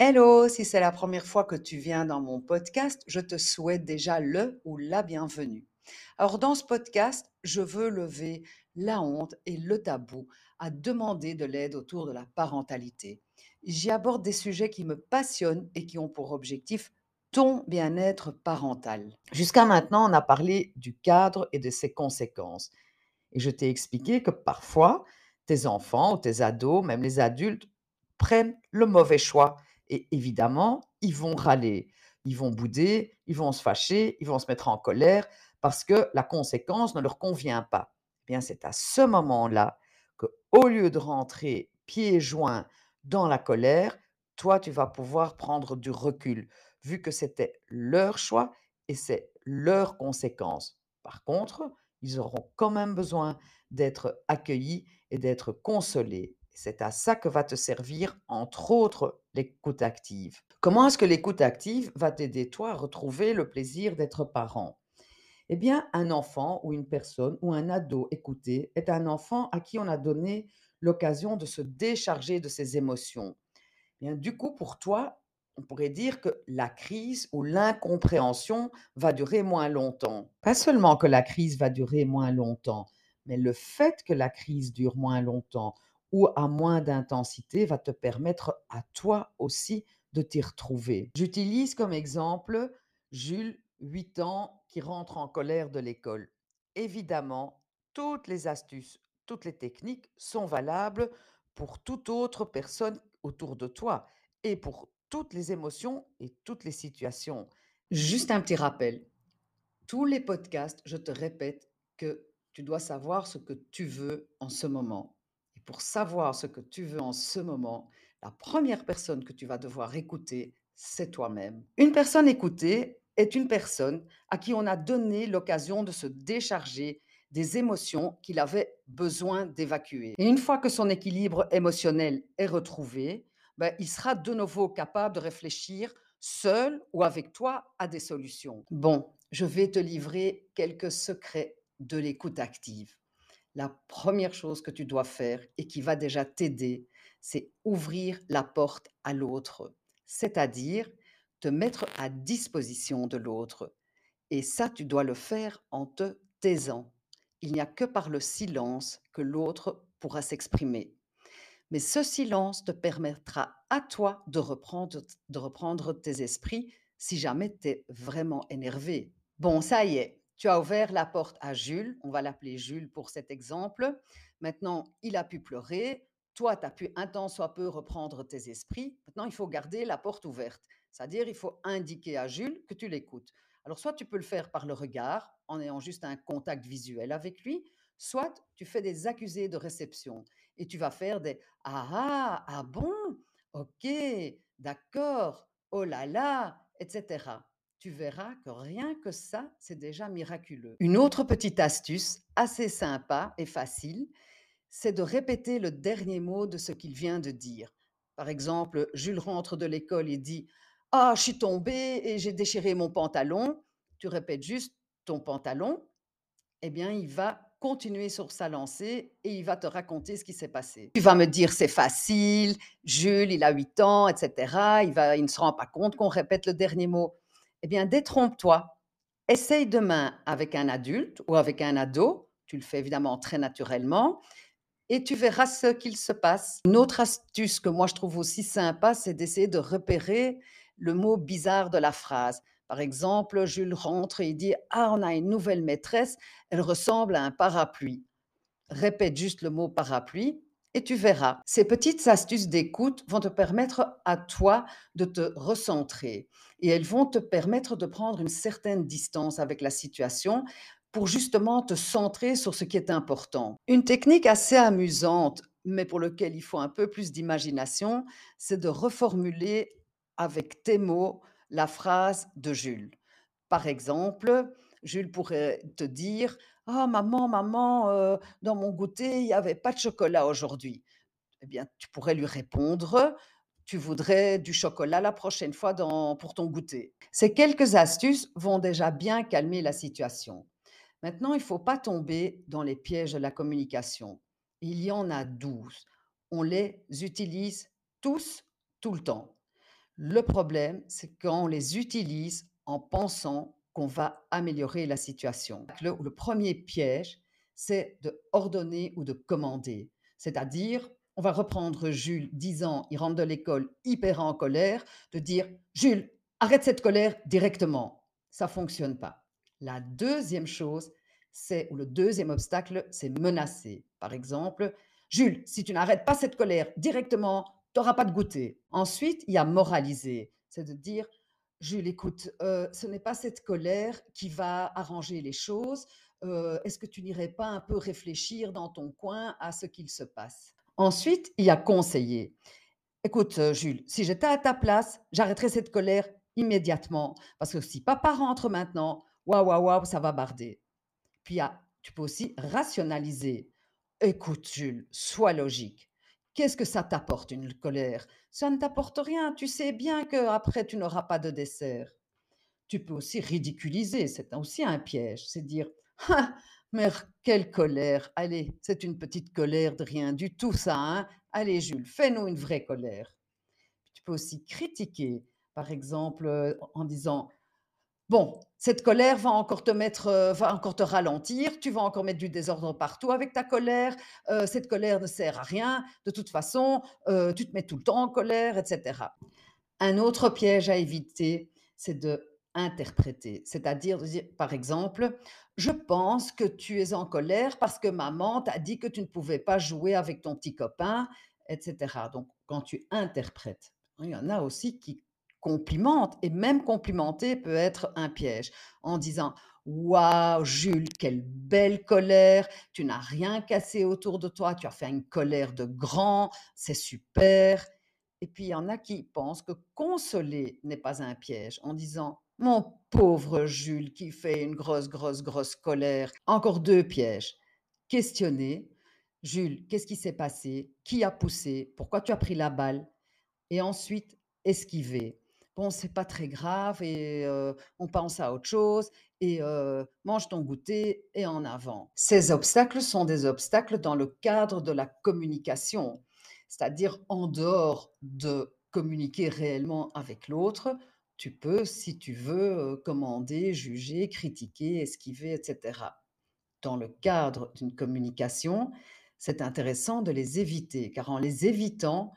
Hello, si c'est la première fois que tu viens dans mon podcast, je te souhaite déjà le ou la bienvenue. Alors dans ce podcast, je veux lever la honte et le tabou à demander de l'aide autour de la parentalité. J'y aborde des sujets qui me passionnent et qui ont pour objectif ton bien-être parental. Jusqu'à maintenant, on a parlé du cadre et de ses conséquences. Et je t'ai expliqué que parfois, tes enfants ou tes ados, même les adultes, prennent le mauvais choix. Et évidemment, ils vont râler, ils vont bouder, ils vont se fâcher, ils vont se mettre en colère parce que la conséquence ne leur convient pas. Eh bien, c'est à ce moment-là que, au lieu de rentrer pieds joints dans la colère, toi, tu vas pouvoir prendre du recul, vu que c'était leur choix et c'est leurs conséquences. Par contre, ils auront quand même besoin d'être accueillis et d'être consolés. C'est à ça que va te servir, entre autres, l'écoute active. Comment est-ce que l'écoute active va t'aider, toi, à retrouver le plaisir d'être parent? Eh bien, un enfant ou une personne ou un ado écouté est un enfant à qui on a donné l'occasion de se décharger de ses émotions. Eh Bien, du coup, pour toi, on pourrait dire que la crise ou l'incompréhension va durer moins longtemps. Pas seulement que la crise va durer moins longtemps, mais le fait que la crise dure moins longtemps ou à moins d'intensité va te permettre à toi aussi de t'y retrouver. J'utilise comme exemple Jules, 8 ans, qui rentre en colère de l'école. Évidemment, toutes les astuces, toutes les techniques sont valables pour toute autre personne autour de toi et pour toutes les émotions et toutes les situations. Juste un petit rappel. Tous les podcasts, je te répète que tu dois savoir ce que tu veux en ce moment. Pour savoir ce que tu veux en ce moment, la première personne que tu vas devoir écouter, c'est toi-même. Une personne écoutée est une personne à qui on a donné l'occasion de se décharger des émotions qu'il avait besoin d'évacuer. Et une fois que son équilibre émotionnel est retrouvé, ben, il sera de nouveau capable de réfléchir seul ou avec toi à des solutions. Bon, je vais te livrer quelques secrets de l'écoute active. La première chose que tu dois faire et qui va déjà t'aider, c'est ouvrir la porte à l'autre, c'est-à-dire te mettre à disposition de l'autre. Et ça, tu dois le faire en te taisant. Il n'y a que par le silence que l'autre pourra s'exprimer. Mais ce silence te permettra à toi de reprendre, tes esprits si jamais tu es vraiment énervé. Bon, ça y est, tu as ouvert la porte à Jules, on va l'appeler Jules pour cet exemple. Maintenant, il a pu pleurer, toi, tu as pu un temps soit peu reprendre tes esprits. Maintenant, il faut garder la porte ouverte, c'est-à-dire il faut indiquer à Jules que tu l'écoutes. Alors, soit tu peux le faire par le regard, en ayant juste un contact visuel avec lui, soit tu fais des accusés de réception et tu vas faire des ah ah, ah bon, ok, d'accord, oh là là, etc. Tu verras que rien que ça, c'est déjà miraculeux. Une autre petite astuce assez sympa et facile, c'est de répéter le dernier mot de ce qu'il vient de dire. Par exemple, Jules rentre de l'école et dit Ah, je suis tombé et j'ai déchiré mon pantalon. Tu répètes juste ton pantalon. Eh bien, il va continuer sur sa lancée et il va te raconter ce qui s'est passé. Tu vas me dire c'est facile, Jules, il a 8 ans, etc. Il, va, il ne se rend pas compte qu'on répète le dernier mot. Eh bien, détrompe-toi. Essaye demain avec un adulte ou avec un ado. Tu le fais évidemment très naturellement et tu verras ce qu'il se passe. Une autre astuce que moi je trouve aussi sympa, c'est d'essayer de repérer le mot bizarre de la phrase. Par exemple, Jules rentre et il dit Ah, on a une nouvelle maîtresse, elle ressemble à un parapluie. Répète juste le mot parapluie et tu verras. Ces petites astuces d'écoute vont te permettre à toi de te recentrer et elles vont te permettre de prendre une certaine distance avec la situation pour justement te centrer sur ce qui est important. Une technique assez amusante, mais pour laquelle il faut un peu plus d'imagination, c'est de reformuler avec tes mots la phrase de Jules. Par exemple, Jules pourrait te dire Ah, maman, maman, euh, dans mon goûter, il n'y avait pas de chocolat aujourd'hui. Eh bien, tu pourrais lui répondre Tu voudrais du chocolat la prochaine fois pour ton goûter. Ces quelques astuces vont déjà bien calmer la situation. Maintenant, il ne faut pas tomber dans les pièges de la communication. Il y en a douze. On les utilise tous, tout le temps. Le problème, c'est quand on les utilise en pensant qu'on va améliorer la situation. Le, premier piège, c'est de ordonner ou de commander. C'est-à-dire, on va reprendre Jules, 10 ans, il rentre de l'école hyper en colère, de dire Jules, arrête cette colère directement. Ça fonctionne pas. La deuxième chose, c'est, ou le deuxième obstacle, c'est menacer. Par exemple, Jules, si tu n'arrêtes pas cette colère directement, tu n'auras pas de goûter. Ensuite, il y a moraliser. C'est de dire, Jules, écoute, euh, ce n'est pas cette colère qui va arranger les choses. Euh, Est-ce que tu n'irais pas un peu réfléchir dans ton coin à ce qu'il se passe? Ensuite, il y a conseiller. Écoute, euh, Jules, si j'étais à ta place, j'arrêterais cette colère immédiatement. Parce que si papa rentre maintenant, waouh, waouh, waouh, ça va barder. Puis il y a- tu peux aussi rationaliser. Écoute, Jules, sois logique. Qu'est-ce que ça t'apporte une colère? Ça ne t'apporte rien. Tu sais bien que après tu n'auras pas de dessert. Tu peux aussi ridiculiser, c'est aussi un piège. C'est dire Ah, mais quelle colère Allez, c'est une petite colère de rien du tout, ça. Hein Allez, Jules, fais-nous une vraie colère. Tu peux aussi critiquer, par exemple, euh, en disant Bon, cette colère va encore te mettre, heu, va encore te ralentir, tu vas encore mettre du désordre partout avec ta colère, heu, cette colère ne sert à rien, de toute façon, heu, tu te mets tout le temps en colère et cetera. Un autre piège à éviter, c'est d'interpréter, c'est-à-dire de dire, par exemple: «Je pense que tu es en colère parce que maman t'a dit que tu ne pouvais pas jouer avec ton petit copain» et cetera. Donc quand tu interprètes, il y en a aussi qui complimentent et même complimenter peut être un piège en disant: «Waouh Jules, quelle belle colère, tu n'as rien cassé autour de toi, tu as fait une colère de grand, c'est super». Et puis, il y en a qui pensent que consoler n'est pas un piège en disant Mon pauvre Jules qui fait une grosse, grosse, grosse colère. Encore deux pièges. Questionner Jules, qu'est-ce qui s'est passé? Qui a poussé? Pourquoi tu as pris la balle? Et ensuite, esquiver. Bon, c'est pas très grave et on pense à autre chose et mange ton goûter et en avant. Ces obstacles sont des obstacles dans le cadre de la communication, c'est-à-dire en dehors de communiquer réellement avec l'autre, tu peux, si tu veux, commander, juger, critiquer, esquiver, etc. Dans le cadre d'une communication, c'est intéressant de les éviter, car en les évitant,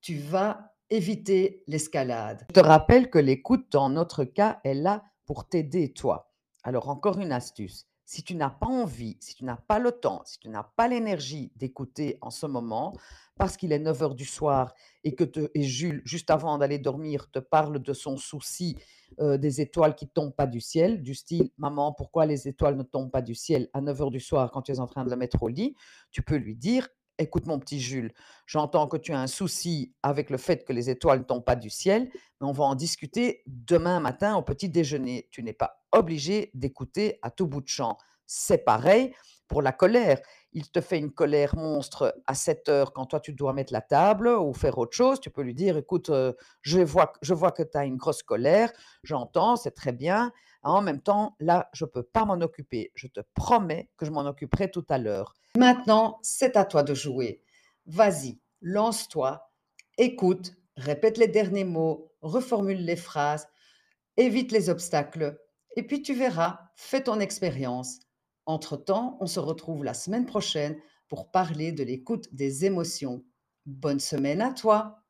tu vas éviter l'escalade. Je te rappelle que l'écoute, dans notre cas, est là pour t'aider, toi. Alors, encore une astuce. Si tu n'as pas envie, si tu n'as pas le temps, si tu n'as pas l'énergie d'écouter en ce moment, parce qu'il est 9 heures du soir et que et Jules, juste avant d'aller dormir, te parle de son souci euh, des étoiles qui tombent pas du ciel, du style Maman, pourquoi les étoiles ne tombent pas du ciel à 9 heures du soir quand tu es en train de le mettre au lit Tu peux lui dire Écoute, mon petit Jules, j'entends que tu as un souci avec le fait que les étoiles ne tombent pas du ciel, mais on va en discuter demain matin au petit déjeuner. Tu n'es pas obligé d'écouter à tout bout de champ. C'est pareil pour la colère. Il te fait une colère monstre à 7 heures quand toi tu dois mettre la table ou faire autre chose. Tu peux lui dire Écoute, euh, je vois, je vois que tu as une grosse colère, j'entends, c'est très bien. En même temps, là, je ne peux pas m'en occuper. Je te promets que je m'en occuperai tout à l'heure. Maintenant, c'est à toi de jouer. Vas-y, lance-toi, écoute, répète les derniers mots, reformule les phrases, évite les obstacles, et puis tu verras, fais ton expérience. Entre-temps, on se retrouve la semaine prochaine pour parler de l'écoute des émotions. Bonne semaine à toi.